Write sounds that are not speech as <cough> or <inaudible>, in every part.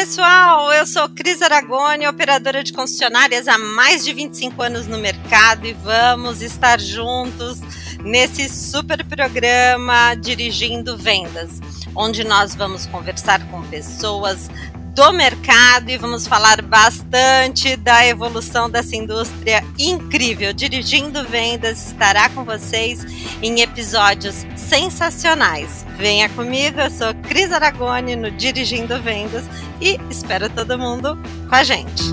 pessoal, eu sou Cris Aragoni, operadora de concessionárias há mais de 25 anos no mercado e vamos estar juntos nesse super programa Dirigindo Vendas, onde nós vamos conversar com pessoas do mercado e vamos falar bastante da evolução dessa indústria incrível. Dirigindo Vendas estará com vocês em episódios sensacionais. Venha comigo, eu sou Cris Aragoni no Dirigindo Vendas e espero todo mundo com a gente.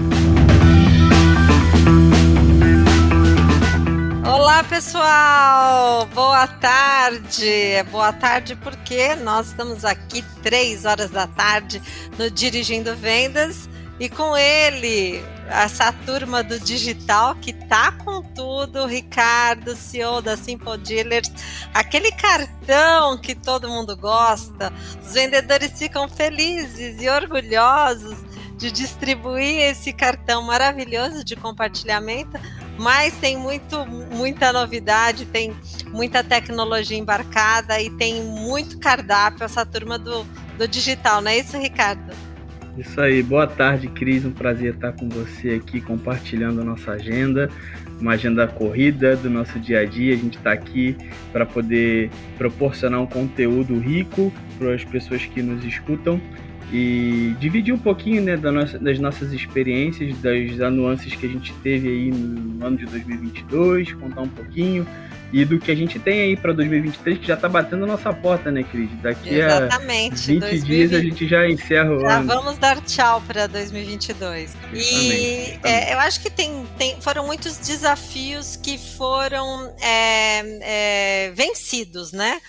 Olá pessoal, boa tarde. Boa tarde porque nós estamos aqui três horas da tarde no Dirigindo Vendas e com ele essa turma do digital que tá com tudo, Ricardo, CEO da Simple Dealers, aquele cartão que todo mundo gosta. Os vendedores ficam felizes e orgulhosos de distribuir esse cartão maravilhoso de compartilhamento mas tem muito, muita novidade, tem muita tecnologia embarcada e tem muito cardápio essa turma do, do digital, não é isso, Ricardo? Isso aí, boa tarde, Cris. Um prazer estar com você aqui compartilhando a nossa agenda, uma agenda corrida do nosso dia a dia. A gente está aqui para poder proporcionar um conteúdo rico para as pessoas que nos escutam e dividir um pouquinho né, das nossas experiências, das nuances que a gente teve aí no ano de 2022, contar um pouquinho e do que a gente tem aí para 2023, que já está batendo a nossa porta, né, Cris? Daqui Exatamente. a 20 2020, dias a gente já encerra o já ano. Já vamos dar tchau para 2022. E é, eu acho que tem, tem, foram muitos desafios que foram é, é, vencidos, né?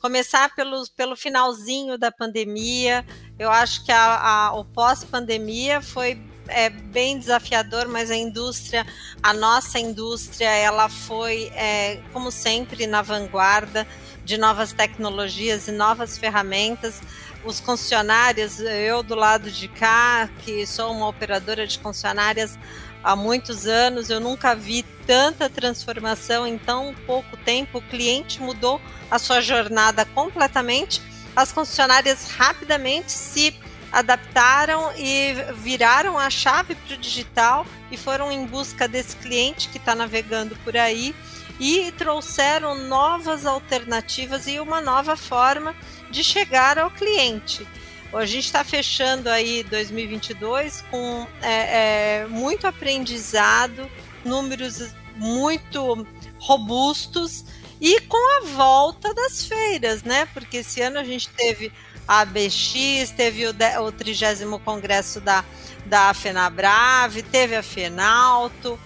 Começar pelo, pelo finalzinho da pandemia, eu acho que a, a, o pós-pandemia foi é, bem desafiador, mas a indústria, a nossa indústria, ela foi, é, como sempre, na vanguarda de novas tecnologias e novas ferramentas. Os concessionários, eu do lado de cá, que sou uma operadora de concessionárias há muitos anos, eu nunca vi tanta transformação em tão pouco tempo. O cliente mudou a sua jornada completamente, as concessionárias rapidamente se adaptaram e viraram a chave para o digital e foram em busca desse cliente que está navegando por aí e trouxeram novas alternativas e uma nova forma de chegar ao cliente. A gente está fechando aí 2022 com é, é, muito aprendizado, números muito robustos e com a volta das feiras, né? Porque esse ano a gente teve a ABX, teve o, o 30 congresso da, da FenaBrave, teve a Fenalto.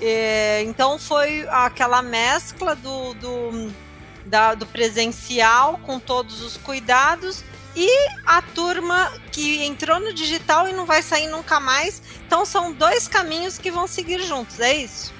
É, então foi aquela mescla do, do, da, do presencial com todos os cuidados e a turma que entrou no digital e não vai sair nunca mais. Então são dois caminhos que vão seguir juntos, é isso?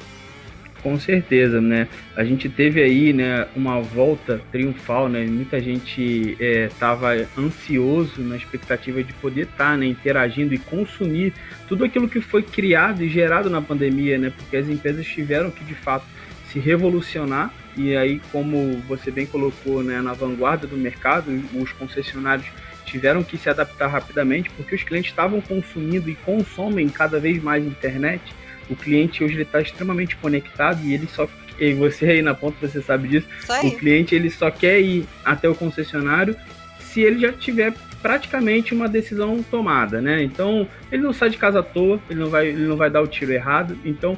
Com certeza, né? A gente teve aí, né, uma volta triunfal, né? Muita gente estava é, ansioso na expectativa de poder estar, tá, né, interagindo e consumir tudo aquilo que foi criado e gerado na pandemia, né? Porque as empresas tiveram que de fato se revolucionar e aí, como você bem colocou, né, na vanguarda do mercado, os concessionários tiveram que se adaptar rapidamente porque os clientes estavam consumindo e consomem cada vez mais internet o cliente hoje ele está extremamente conectado e ele só e você aí na ponta você sabe disso. O cliente ele só quer ir até o concessionário se ele já tiver praticamente uma decisão tomada, né? Então ele não sai de casa à toa, ele não vai, ele não vai dar o tiro errado. Então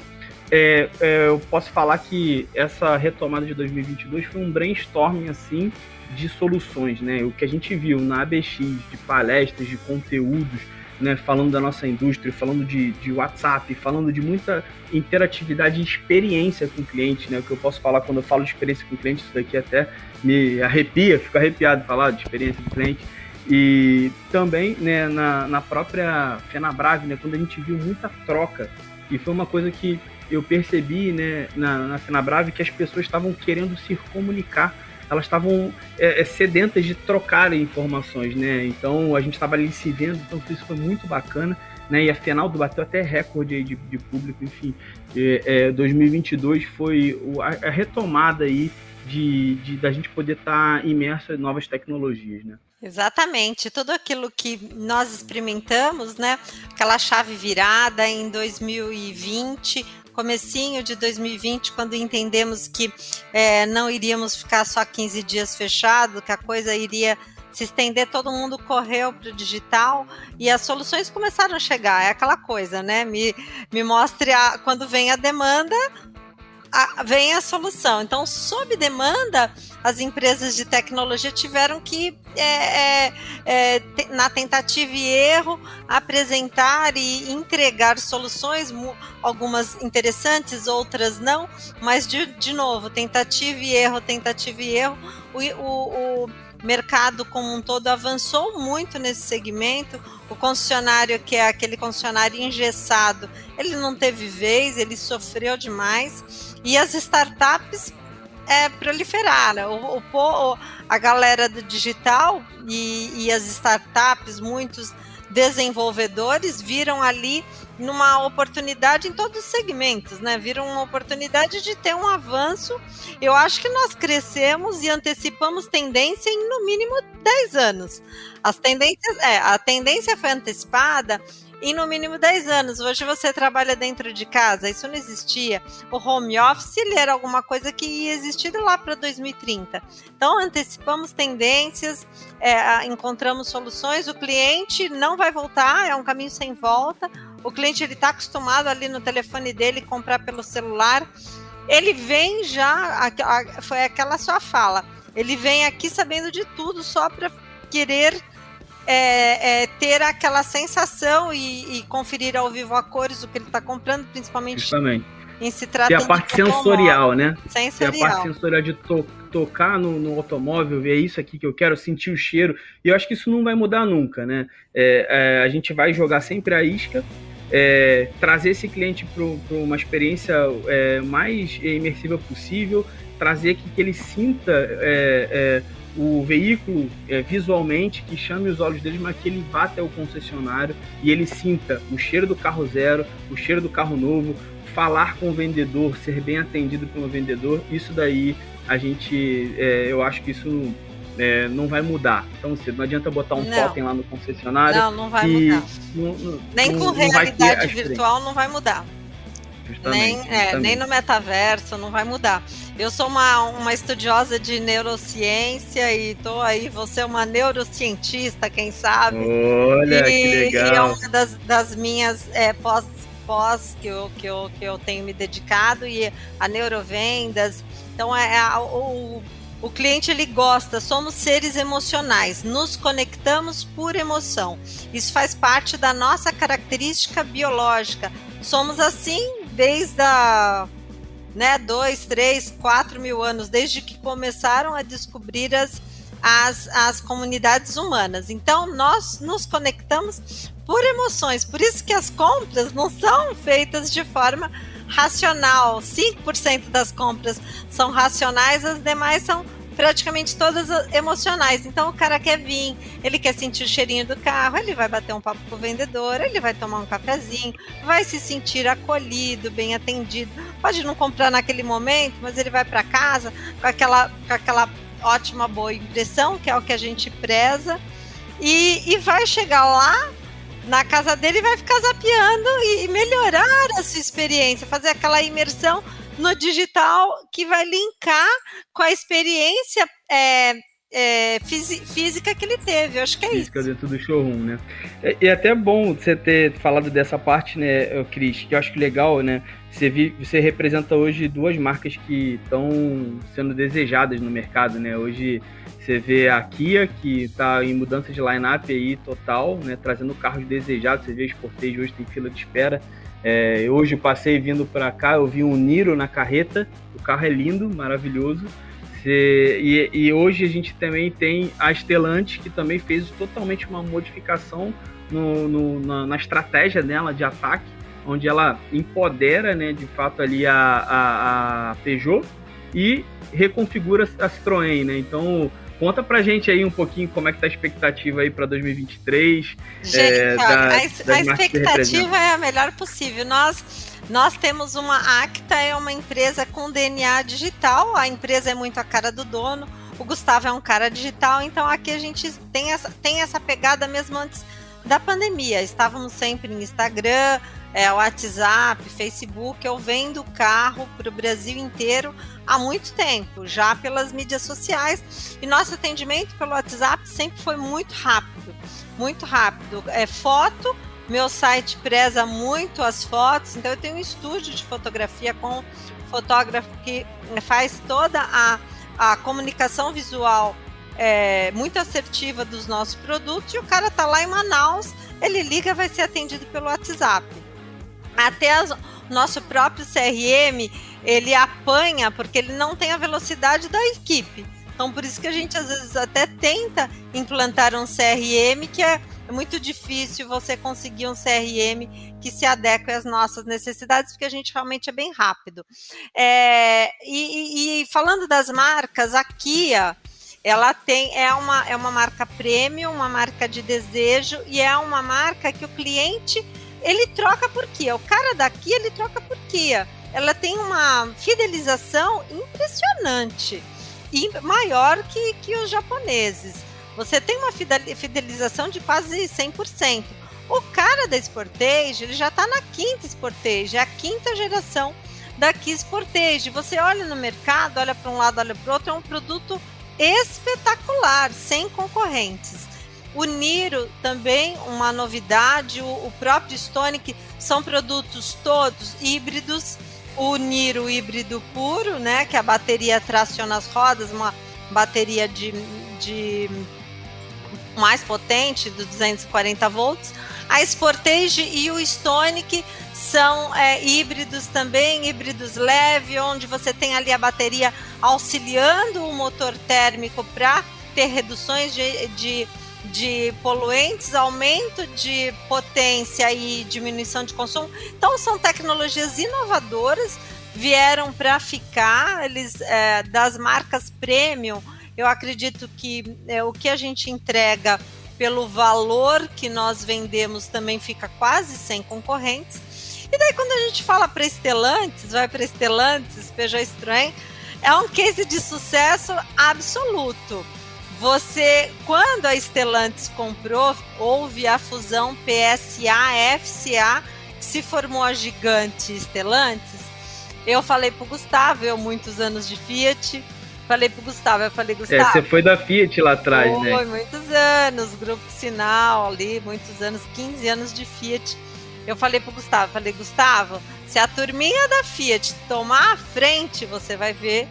é, é, eu posso falar que essa retomada de 2022 foi um brainstorming assim de soluções, né? O que a gente viu na ABX de palestras, de conteúdos né, falando da nossa indústria, falando de, de WhatsApp, falando de muita interatividade e experiência com o cliente, né? O que eu posso falar quando eu falo de experiência com o cliente, isso daqui até me arrepia, fico arrepiado de falar de experiência com o cliente. E também né, na, na própria Fenabrave, né, quando a gente viu muita troca, e foi uma coisa que eu percebi né, na, na Fenabrave que as pessoas estavam querendo se comunicar elas estavam é, é, sedentas de trocar informações, né? Então a gente estava ali se vendo, então isso foi muito bacana, né? E afinal bateu até recorde de, de público, enfim. É, 2022 foi a, a retomada aí de, de da gente poder estar tá imerso em novas tecnologias, né? Exatamente, tudo aquilo que nós experimentamos, né? Aquela chave virada em 2020, comecinho de 2020, quando entendemos que é, não iríamos ficar só 15 dias fechado, que a coisa iria se estender, todo mundo correu para o digital e as soluções começaram a chegar. É aquela coisa, né? Me, me mostre a, quando vem a demanda, a, vem a solução. Então, sob demanda, as empresas de tecnologia tiveram que, é, é, é, na tentativa e erro, apresentar e entregar soluções, algumas interessantes, outras não, mas, de, de novo, tentativa e erro, tentativa e erro. o, o, o mercado como um todo avançou muito nesse segmento. O concessionário, que é aquele concessionário engessado, ele não teve vez, ele sofreu demais. E as startups é, proliferaram. O, o, a galera do digital e, e as startups, muitos desenvolvedores viram ali numa oportunidade em todos os segmentos, né? Viram uma oportunidade de ter um avanço. Eu acho que nós crescemos e antecipamos tendência em no mínimo 10 anos. As tendências, é, a tendência foi antecipada em no mínimo 10 anos. Hoje você trabalha dentro de casa, isso não existia. O home office ele era alguma coisa que ia existir lá para 2030. Então antecipamos tendências, é, encontramos soluções. O cliente não vai voltar, é um caminho sem volta. O cliente ele está acostumado ali no telefone dele comprar pelo celular. Ele vem já, foi aquela sua fala. Ele vem aqui sabendo de tudo só para querer é, é, ter aquela sensação e, e, conferir ao vivo a cores do que ele está comprando, principalmente Justamente. em se tratando Tem a parte sensorial, né? Sensorial. Tem a parte sensorial de to tocar no, no, automóvel, ver isso aqui que eu quero, sentir o cheiro. E eu acho que isso não vai mudar nunca, né? É, é a gente vai jogar sempre a isca, é, trazer esse cliente para uma experiência é, mais imersiva possível, trazer que, que ele sinta é, é o veículo é, visualmente que chame os olhos dele, mas que ele vá até o concessionário e ele sinta o cheiro do carro zero, o cheiro do carro novo, falar com o vendedor, ser bem atendido pelo vendedor, isso daí a gente, é, eu acho que isso é, não vai mudar tão cedo. Não adianta botar um não. totem lá no concessionário. Não, não vai mudar. Não, não, nem com realidade virtual não vai mudar. Nem, é, nem no metaverso não vai mudar. Eu sou uma, uma estudiosa de neurociência e tô aí, você é uma neurocientista, quem sabe? Olha, e, que legal. E é uma das, das minhas é, pós, pós que, eu, que, eu, que eu tenho me dedicado e a neurovendas. Então, é, é o, o cliente ele gosta, somos seres emocionais, nos conectamos por emoção. Isso faz parte da nossa característica biológica. Somos assim desde a né, dois, três, quatro mil anos, desde que começaram a descobrir as, as, as comunidades humanas. Então, nós nos conectamos por emoções, por isso que as compras não são feitas de forma racional. 5% das compras são racionais, as demais são praticamente todas emocionais. Então o cara quer vir, ele quer sentir o cheirinho do carro, ele vai bater um papo com o vendedor, ele vai tomar um cafezinho, vai se sentir acolhido, bem atendido. Pode não comprar naquele momento, mas ele vai para casa com aquela, com aquela ótima boa impressão, que é o que a gente preza, e, e vai chegar lá na casa dele e vai ficar zapeando e melhorar a sua experiência, fazer aquela imersão no digital que vai linkar com a experiência é, é, física que ele teve. Eu acho que é física isso. dentro do showroom, né? E, e é até bom você ter falado dessa parte, né, Cris, que eu acho que legal, né? Você, vi, você representa hoje duas marcas que estão sendo desejadas no mercado, né? Hoje você vê a Kia, que está em mudança de line-up aí total, né? Trazendo carros desejados. Você vê a Sportage hoje tem fila de espera. É, hoje passei vindo para cá, eu vi um Niro na carreta, o carro é lindo, maravilhoso. e, e, hoje a gente também tem a Stellantis, que também fez totalmente uma modificação no, no, na, na, estratégia dela de ataque, onde ela empodera né, de fato ali a, a, a Peugeot e reconfigura a Citroën. Né? Então Conta pra gente aí um pouquinho como é que tá a expectativa aí para 2023. Gente, é, da, a, a expectativa é a melhor possível. Nós nós temos uma Acta, é uma empresa com DNA digital. A empresa é muito a cara do dono. O Gustavo é um cara digital, então aqui a gente tem essa, tem essa pegada mesmo antes da pandemia. Estávamos sempre em Instagram, é, WhatsApp, Facebook. Eu vendo carro para o Brasil inteiro há muito tempo, já pelas mídias sociais. E nosso atendimento pelo WhatsApp sempre foi muito rápido, muito rápido. É foto. Meu site preza muito as fotos, então eu tenho um estúdio de fotografia com fotógrafo que faz toda a, a comunicação visual é, muito assertiva dos nossos produtos e o cara tá lá em Manaus, ele liga, vai ser atendido pelo WhatsApp. Até as, nosso próprio CRM, ele apanha porque ele não tem a velocidade da equipe. Então, por isso que a gente às vezes até tenta implantar um CRM que é muito difícil você conseguir um CRM que se adeque às nossas necessidades, porque a gente realmente é bem rápido. É, e, e, falando das marcas, a Kia, ela tem é uma, é uma marca premium, uma marca de desejo e é uma marca que o cliente ele troca por Kia. O cara daqui ele troca por Kia. Ela tem uma fidelização impressionante e maior que, que os japoneses. Você tem uma fidelização de quase 100%. O cara da Sportage, ele já está na quinta Sportage, é a quinta geração da Kia Sportage. Você olha no mercado, olha para um lado, olha para o outro, é um produto espetacular, sem concorrentes. O Niro também, uma novidade, o, o próprio Stonic, são produtos todos híbridos. O Niro híbrido puro, né, que a bateria traciona as rodas, uma bateria de, de mais potente, de 240 volts. A Sportage e o Stonic são é, híbridos também, híbridos leve, onde você tem ali a bateria auxiliando o motor térmico para ter reduções de, de, de, poluentes, aumento de potência e diminuição de consumo. Então são tecnologias inovadoras, vieram para ficar, eles é, das marcas premium. Eu acredito que é, o que a gente entrega pelo valor que nós vendemos também fica quase sem concorrentes. E daí, quando a gente fala para Estelantes, vai para Estelantes, Peugeot Citroën, é um case de sucesso absoluto. Você, quando a Estelantes comprou, houve a fusão PSA-FCA, se formou a gigante Estelantes. Eu falei para o Gustavo, eu muitos anos de Fiat, falei pro Gustavo, eu falei, Gustavo. É, você foi da Fiat lá atrás, foi, né? Foi, muitos anos, Grupo Sinal ali, muitos anos, 15 anos de Fiat eu falei pro Gustavo, falei, Gustavo, se a turminha da Fiat tomar a frente, você vai ver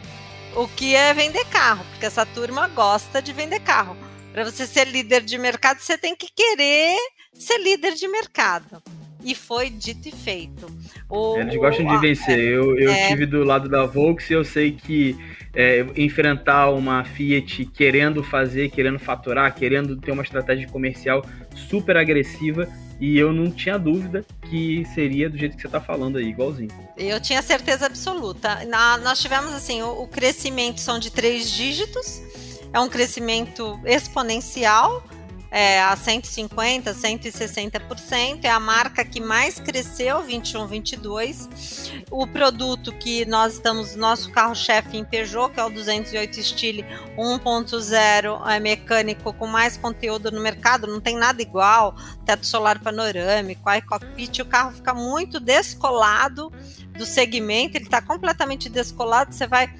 o que é vender carro, porque essa turma gosta de vender carro. Para você ser líder de mercado, você tem que querer ser líder de mercado. E foi dito e feito. O, Eles gostam de vencer. É, eu eu é... tive do lado da Volks e eu sei que é, enfrentar uma Fiat querendo fazer, querendo faturar, querendo ter uma estratégia comercial super agressiva, e eu não tinha dúvida que seria do jeito que você está falando aí, igualzinho. Eu tinha certeza absoluta. Na, nós tivemos assim, o, o crescimento são de três dígitos, é um crescimento exponencial é, a 150%, 160%. É a marca que mais cresceu, 21, 22. O produto que nós estamos, nosso carro-chefe em Peugeot, que é o 208 Style 1.0 é mecânico com mais conteúdo no mercado, não tem nada igual, teto solar panorâmico, iCockpit, o carro fica muito descolado do segmento, ele está completamente descolado, você vai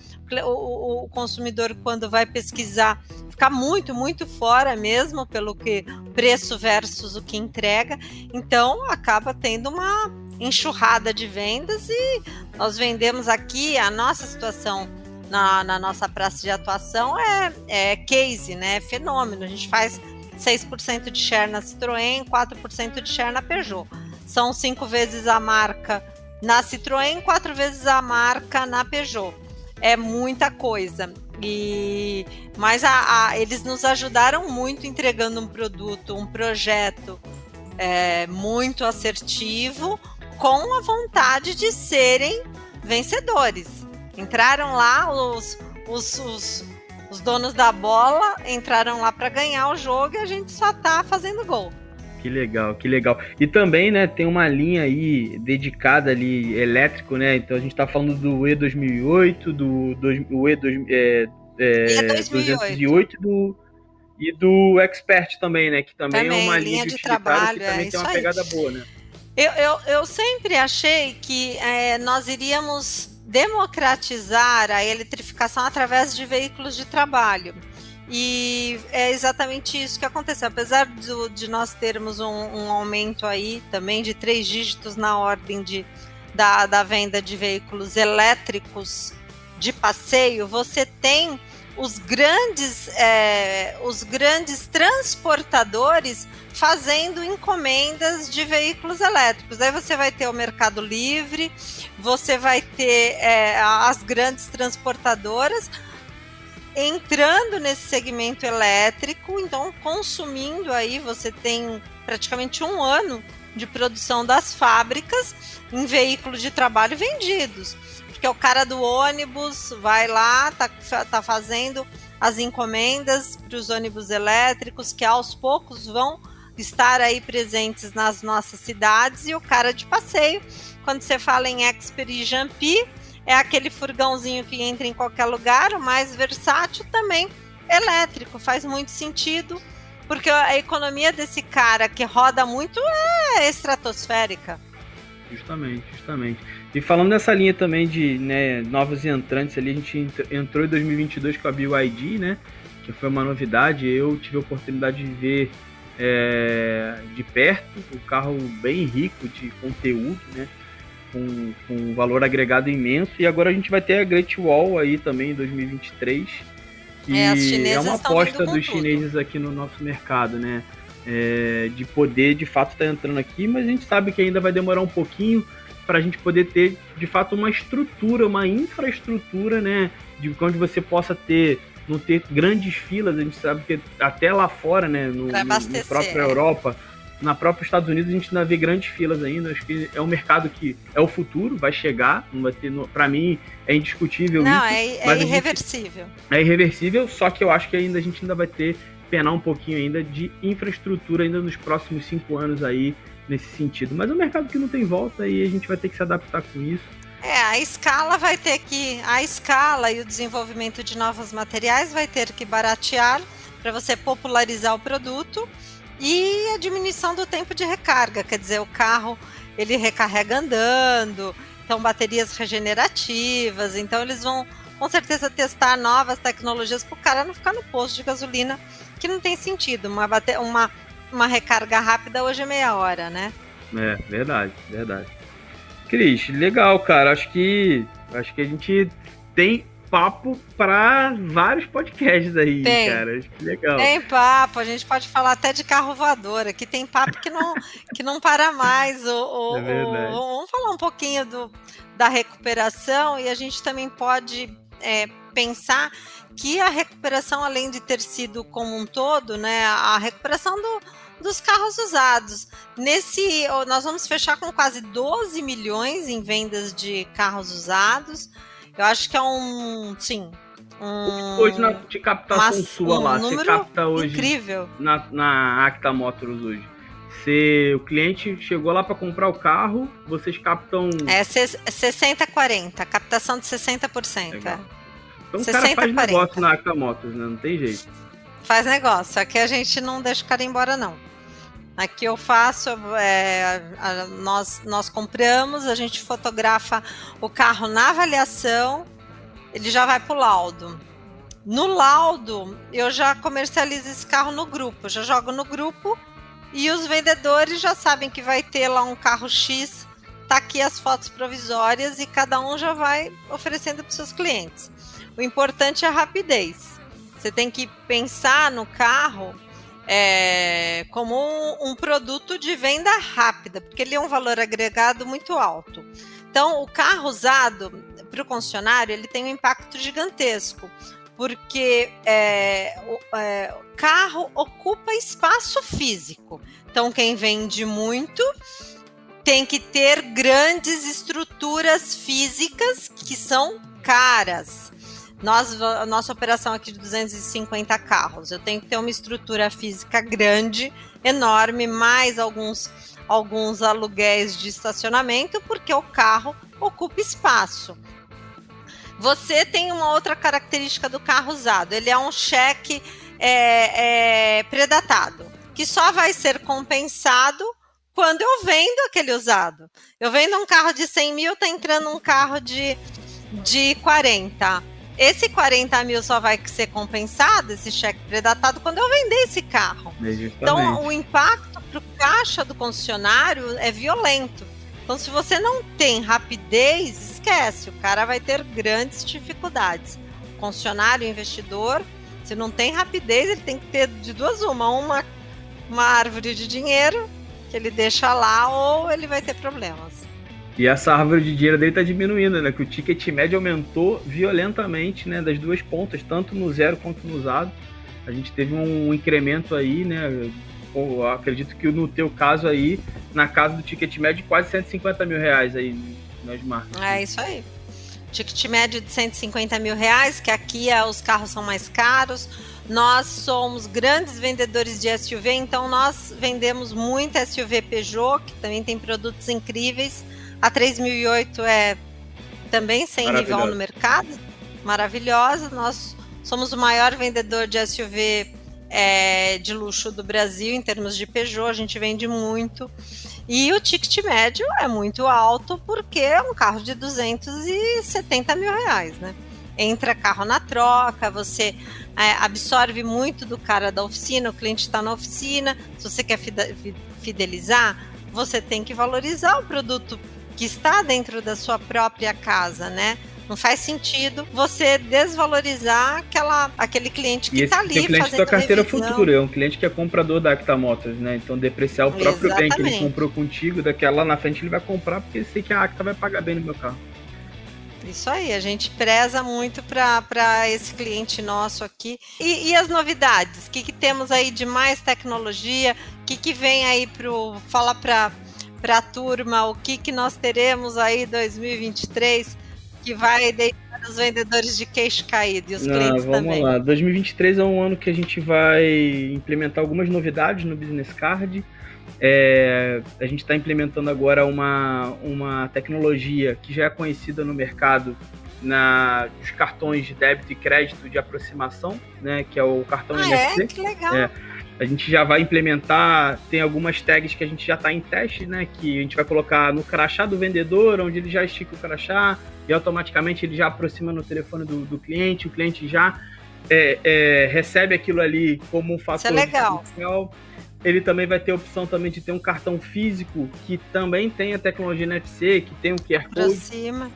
o, o, consumidor quando vai pesquisar ficar muito, muito fora mesmo pelo que preço versus o que entrega. Então acaba tendo uma enxurrada de vendas e nós vendemos aqui a nossa situação na, na nossa praça de atuação é, é case, né? É fenômeno. A gente faz 6% de share na Citroën, 4% de share na Peugeot. São cinco vezes a marca na Citroën, quatro vezes a marca na Peugeot. É muita coisa. E mas a, a, eles nos ajudaram muito entregando um produto, um projeto é, muito assertivo, com a vontade de serem vencedores. Entraram lá os, os, os, Os donos da bola entraram lá para ganhar o jogo e a gente só tá fazendo gol. Que legal, que legal. E também, né, tem uma linha aí dedicada ali elétrico, né? Então a gente tá falando do E2008, do, do E2, é, é, 208 do, e do Expert também, né? Que também, é também é uma linha, linha de trabalho, que também é tem uma pegada aí. boa, né? Eu, eu, eu sempre achei que é, nós iríamos democratizar a eletrificação através de veículos de trabalho. E é exatamente isso que aconteceu. Apesar do, de nós termos um, um, aumento aí também de três dígitos na ordem de, da, da venda de veículos elétricos de passeio, você tem os grandes, é, os grandes transportadores fazendo encomendas de veículos elétricos. Daí você vai ter o Mercado Livre, você vai ter é, as grandes transportadoras entrando nesse segmento elétrico, então consumindo aí, você tem praticamente um ano de produção das fábricas em veículos de trabalho vendidos. Porque o cara do ônibus vai lá, tá, tá fazendo as encomendas para os ônibus elétricos, que aos poucos vão estar aí presentes nas nossas cidades, e o cara de passeio, quando você fala em Expert e Jampi, é aquele furgãozinho que entra em qualquer lugar, o mais versátil também elétrico, faz muito sentido, porque a economia desse cara que roda muito é estratosférica. Justamente, justamente. E falando nessa linha também de né, novos entrantes ali, a gente entrou em 2022 com a BYD, né? Que foi uma novidade. Eu tive a oportunidade de ver é, de perto o carro bem rico de conteúdo, né? Com, com um valor agregado imenso. E agora a gente vai ter a Great Wall aí também em 2023, que é, é uma aposta dos chineses aqui no nosso mercado, né? É, de poder de fato estar tá entrando aqui, mas a gente sabe que ainda vai demorar um pouquinho para a gente poder ter de fato uma estrutura, uma infraestrutura, né? De onde você possa ter não ter grandes filas, a gente sabe que até lá fora, né, no, no, no própria Europa, na própria Estados Unidos a gente ainda vê grandes filas ainda. Acho que é um mercado que é o futuro, vai chegar. Não vai ter, para mim é indiscutível não, isso. É, é irreversível. É irreversível, só que eu acho que ainda a gente ainda vai ter penar um pouquinho ainda de infraestrutura ainda nos próximos cinco anos aí nesse sentido. Mas é um mercado que não tem volta e a gente vai ter que se adaptar com isso. É, a escala vai ter que. A escala e o desenvolvimento de novos materiais vai ter que baratear para você popularizar o produto e a diminuição do tempo de recarga, quer dizer, o carro ele recarrega andando, então baterias regenerativas, então eles vão com certeza testar novas tecnologias para o cara não ficar no posto de gasolina, que não tem sentido. Uma, uma, uma recarga rápida hoje é meia hora, né? É, verdade, verdade. Cris, legal, cara. Acho que acho que a gente tem papo para vários podcasts aí, tem. cara. Acho que legal. Tem papo, a gente pode falar até de carro voador. Aqui tem papo que não, <laughs> que não para mais. O, é vamos falar um pouquinho do, da recuperação e a gente também pode é, pensar que a recuperação, além de ter sido como um todo, né, a recuperação do, dos carros usados. Nesse, nós vamos fechar com quase 12 milhões em vendas de carros usados. Eu acho que é um, sim, um, hoje na, de captação mas, sua um lá, você capta hoje incrível. Na, na Acta Motors hoje. Se o cliente chegou lá para comprar o carro, vocês captam. É 60-40, captação de 60%. Legal. Então 60, o cara faz 40. negócio na Acta Motors, né? Não tem jeito. Faz negócio. Aqui a gente não deixa o cara ir embora, não. Aqui eu faço, é, a, nós, nós compramos, a gente fotografa o carro na avaliação, ele já vai para o laudo. No laudo, eu já comercializo esse carro no grupo, já jogo no grupo e os vendedores já sabem que vai ter lá um carro X, tá aqui as fotos provisórias e cada um já vai oferecendo para seus clientes. O importante é a rapidez. Você tem que pensar no carro é, como um, um, produto de venda rápida, porque ele é um valor agregado muito alto. Então, o carro usado para o concessionário ele tem um impacto gigantesco, porque é, o, é, carro ocupa espaço físico. Então, quem vende muito tem que ter grandes estruturas físicas que são caras. Nós, a nossa operação aqui de 250 carros, eu tenho que ter uma estrutura física grande, enorme, mais alguns, alguns aluguéis de estacionamento, porque o carro ocupa espaço. Você tem uma outra característica do carro usado, ele é um cheque é, é, predatado, que só vai ser compensado quando eu vendo aquele usado. Eu vendo um carro de 100 mil, tá entrando um carro de, de 40. Esse 40 mil só vai ser compensado, esse cheque predatado, quando eu vender esse carro. Justamente. Então, o impacto para o caixa do concessionário é violento. Então, se você não tem rapidez, esquece, o cara vai ter grandes dificuldades. O concessionário, o investidor, se não tem rapidez, ele tem que ter de duas uma, uma, uma árvore de dinheiro que ele deixa lá ou ele vai ter problemas. E essa árvore de dinheiro dele está diminuindo, né? Que o ticket médio aumentou violentamente, né? Das duas pontas, tanto no zero quanto no usado. A gente teve um incremento aí, né? Eu acredito que no teu caso aí, na casa do ticket médio, quase 150 mil reais aí nas marcas. É isso aí. Ticket médio de 150 mil reais, que aqui é, os carros são mais caros. Nós somos grandes vendedores de SUV, então nós vendemos muito SUV Peugeot, que também tem produtos incríveis. A 3008 é também sem rival no mercado, maravilhosa. Nós somos o maior vendedor de SUV é, de luxo do Brasil em termos de Peugeot, a gente vende muito. E o ticket médio é muito alto porque é um carro de 270 mil reais, né? Entra carro na troca, você é, absorve muito do cara da oficina, o cliente está na oficina. Se você quer fidelizar, você tem que valorizar o produto que está dentro da sua própria casa, né? Não faz sentido você desvalorizar aquela, aquele cliente que está ali. O cliente da carteira revisão. futura, é um cliente que é comprador da Acta Motors, né? Então depreciar o próprio Exatamente. bem que ele comprou contigo, daquela lá na frente ele vai comprar porque ele sei que a Acta vai pagar bem no meu carro. Isso aí, a gente preza muito para esse cliente nosso aqui. E, e as novidades? O que, que, temos aí de mais tecnologia? O que, que vem aí para Fala para a turma o que, que nós teremos aí 2023 que vai deixar os vendedores de queixo caído e os Não, clientes vamos também. Vamos lá, 2023 é um ano que a gente vai implementar algumas novidades no Business Card. É, a gente está implementando agora uma, uma tecnologia que já é conhecida no mercado na, nos cartões de débito e crédito de aproximação, né, que é o cartão ah, NFC. É? Que legal. É, a gente já vai implementar, tem algumas tags que a gente já está em teste, né, que a gente vai colocar no crachá do vendedor, onde ele já estica o crachá e automaticamente ele já aproxima no telefone do, do cliente, o cliente já é, é, recebe aquilo ali como um fator Isso é legal. Ele também vai ter a opção também de ter um cartão físico que também tem a tecnologia NFC, que tem um QR Code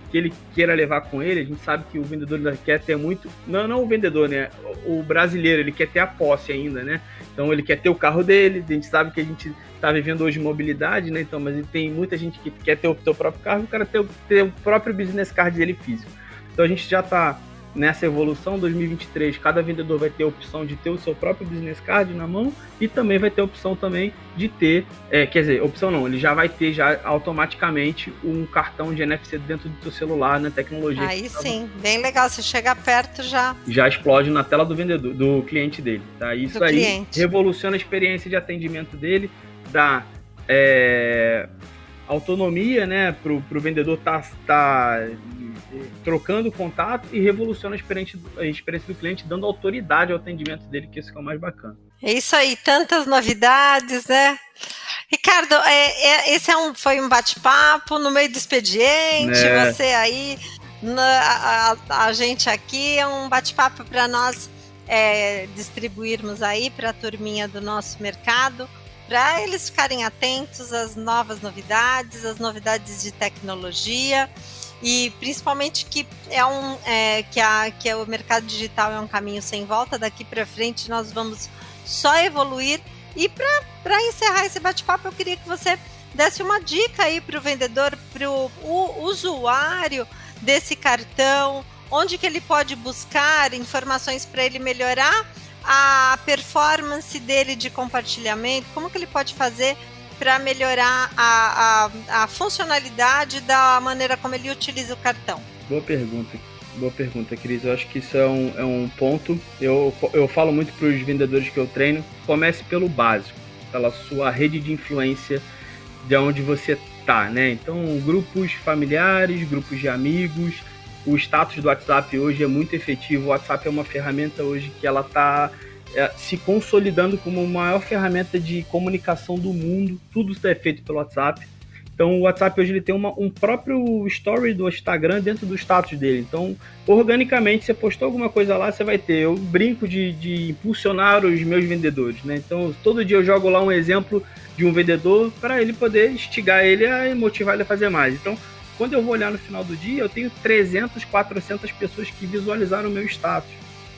que ele queira levar com ele. A gente sabe que o vendedor quer ter muito. Não, não o vendedor, né? O brasileiro, ele quer ter a posse ainda, né? Então ele quer ter o carro dele. A gente sabe que a gente está vivendo hoje mobilidade, né? Então, mas tem muita gente que quer ter o seu próprio carro, o cara ter, ter o próprio business card dele físico. Então a gente já está nessa evolução 2023, cada vendedor vai ter a opção de ter o seu próprio business card na mão e também vai ter a opção também de ter, é, quer dizer, opção não, ele já vai ter já automaticamente um cartão de NFC dentro do seu celular, na né, tecnologia. Aí sim, bem legal, você chega perto já. Já explode na tela do vendedor, do cliente dele, tá? Isso do aí cliente. revoluciona a experiência de atendimento dele, dá é, autonomia, né, para o vendedor estar tá, tá trocando contato e revoluciona a experiência, a experiência do cliente, dando autoridade ao atendimento dele, que isso que é o mais bacana. É isso aí, tantas novidades, né? Ricardo, é, é, esse é um, foi um bate-papo no meio do expediente, é. você aí, na, a, a, gente aqui, é um bate-papo para nós é, distribuirmos aí para a turminha do nosso mercado para eles ficarem atentos às novas novidades, às novidades de tecnologia e principalmente que é um é, que, a, que o mercado digital é um caminho sem volta daqui para frente nós vamos só evoluir. E para encerrar esse bate-papo eu queria que você desse uma dica aí para o vendedor para o usuário desse cartão onde que ele pode buscar informações para ele melhorar a performance dele de compartilhamento, como que ele pode fazer para melhorar a, a, a, funcionalidade da maneira como ele utiliza o cartão? Boa pergunta. boa pergunta, Cris. Eu acho que isso é um, é um ponto. Eu, eu falo muito para os vendedores que eu treino: comece pelo básico, pela sua rede de influência, de onde você tá, né? Então, grupos familiares, grupos de amigos. O status do WhatsApp hoje é muito efetivo. O WhatsApp é uma ferramenta hoje que ela está se consolidando como a maior ferramenta de comunicação do mundo. Tudo é feito pelo WhatsApp. Então o WhatsApp hoje ele tem uma, um próprio story do Instagram dentro do status dele. Então, organicamente, você postou alguma coisa lá, você vai ter. Eu brinco de, de impulsionar os meus vendedores, né? Então, todo dia eu jogo lá um exemplo de um vendedor para ele poder instigar ele a motivar ele a fazer mais. Então, quando eu vou olhar no final do dia, eu tenho 300, 400 pessoas que visualizaram o meu status.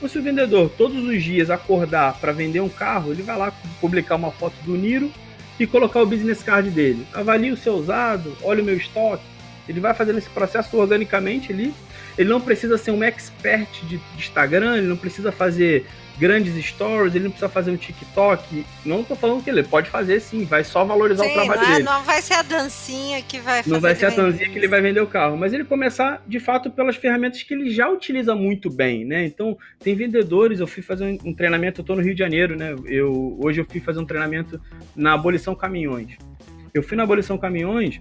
Se o vendedor todos os dias acordar para vender um carro, ele vai lá publicar uma foto do Niro e colocar o business card dele. Avalie o seu usado, olhe o meu estoque. Ele vai fazendo esse processo organicamente ali. Ele não precisa ser um expert de Instagram, ele não precisa fazer grandes stories, ele não precisa fazer um TikTok. Não estou falando que ele pode fazer sim, vai só valorizar sim, o trabalho não é, dele. Não vai ser a dancinha que vai fazer. Não vai ser a dancinha que ele vai vender o carro, mas ele começar de fato pelas ferramentas que ele já utiliza muito bem, né? Então, tem vendedores, eu fui fazer um treinamento, eu tô no Rio de Janeiro, né? Eu, hoje eu fui fazer um treinamento na abolição caminhões. Eu fui na abolição caminhões,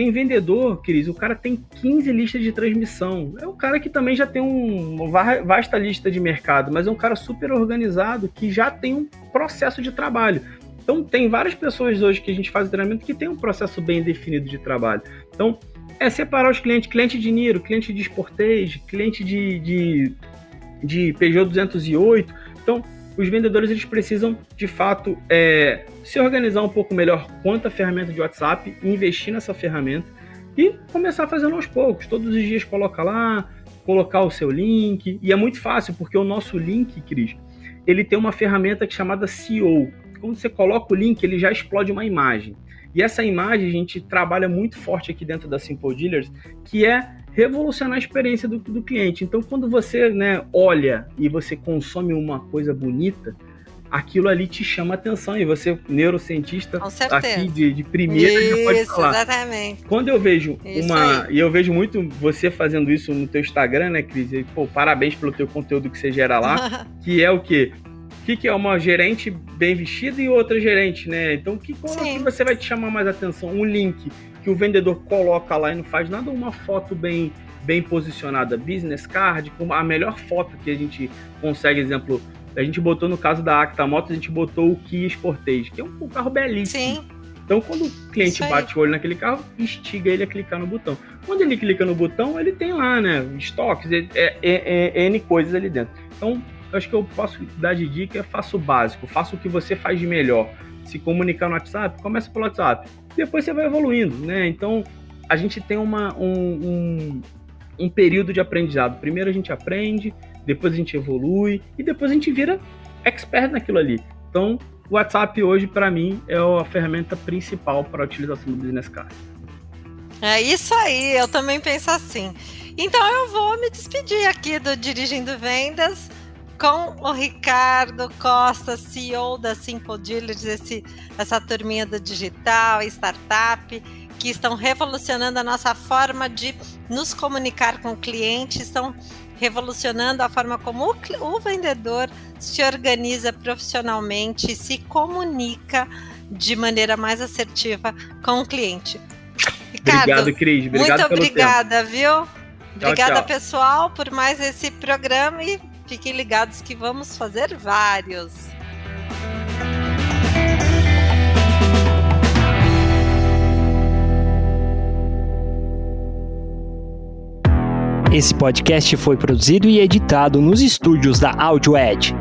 tem vendedor, Cris, o cara tem 15 listas de transmissão. É um cara que também já tem um, uma vasta lista de mercado, mas é um cara super organizado que já tem um processo de trabalho. Então, tem várias pessoas hoje que a gente faz treinamento que tem um processo bem definido de trabalho. Então, é separar os clientes, cliente de Niro, cliente de Sportage, cliente de, de, de Peugeot 208. Então, os vendedores eles precisam, de fato, é, se organizar um pouco melhor quanto à ferramenta de WhatsApp, investir nessa ferramenta e começar fazendo aos poucos. Todos os dias coloca lá, colocar o seu link. E é muito fácil, porque o nosso link, Cris, ele tem uma ferramenta é chamada SEO. Quando você coloca o link, ele já explode uma imagem. E essa imagem a gente trabalha muito forte aqui dentro da Simple Dealers, que é revolucionar a experiência do, do cliente. Então, quando você né, olha e você consome uma coisa bonita, aquilo ali te chama atenção e você, neurocientista, aqui de, de primeira, isso, já pode falar. Exatamente. Quando eu vejo isso uma. Aí. E eu vejo muito você fazendo isso no teu Instagram, né, Cris? E, pô, parabéns pelo teu conteúdo que você gera lá. <laughs> que é o quê? O que, que é uma gerente bem vestida e outra gerente, né? Então, que, qual que você vai te chamar mais atenção? Um link que o vendedor coloca lá e não faz nada, uma foto bem, bem posicionada, business card, com a melhor foto que a gente consegue, exemplo, a gente botou no caso da Acta Motos, a gente botou o Kia Sportage, que é um, um carro belíssimo. Sim. Então, quando o cliente bate o olho naquele carro, instiga ele a clicar no botão. Quando ele clica no botão, ele tem lá, né, estoques, é, é, é, é N coisas ali dentro. Então, eu acho que eu posso dar de dica, faça o básico, faça o que você faz de melhor. Se comunicar no WhatsApp, começa pelo WhatsApp depois você vai evoluindo, né? Então, a gente tem uma, um, um, um período de aprendizado. Primeiro a gente aprende, depois a gente evolui e depois a gente vira expert naquilo ali. Então, o WhatsApp hoje, para mim, é a ferramenta principal para a utilização do Business Card. É isso aí, eu também penso assim. Então eu vou me despedir aqui do Dirigindo Vendas com o Ricardo Costa, CEO da Simple Dealers, esse, essa turminha do digital, startup, que estão revolucionando a nossa forma de nos comunicar com o cliente, estão revolucionando a forma como o, o vendedor se organiza profissionalmente, se comunica de maneira mais assertiva com o cliente. Ricardo, Obrigado, Cris. Obrigado muito obrigada, tempo. viu? Obrigada, tchau, tchau. pessoal, por mais esse programa e Fiquem ligados que vamos fazer vários. Esse podcast foi produzido e editado nos estúdios da Audio Edge.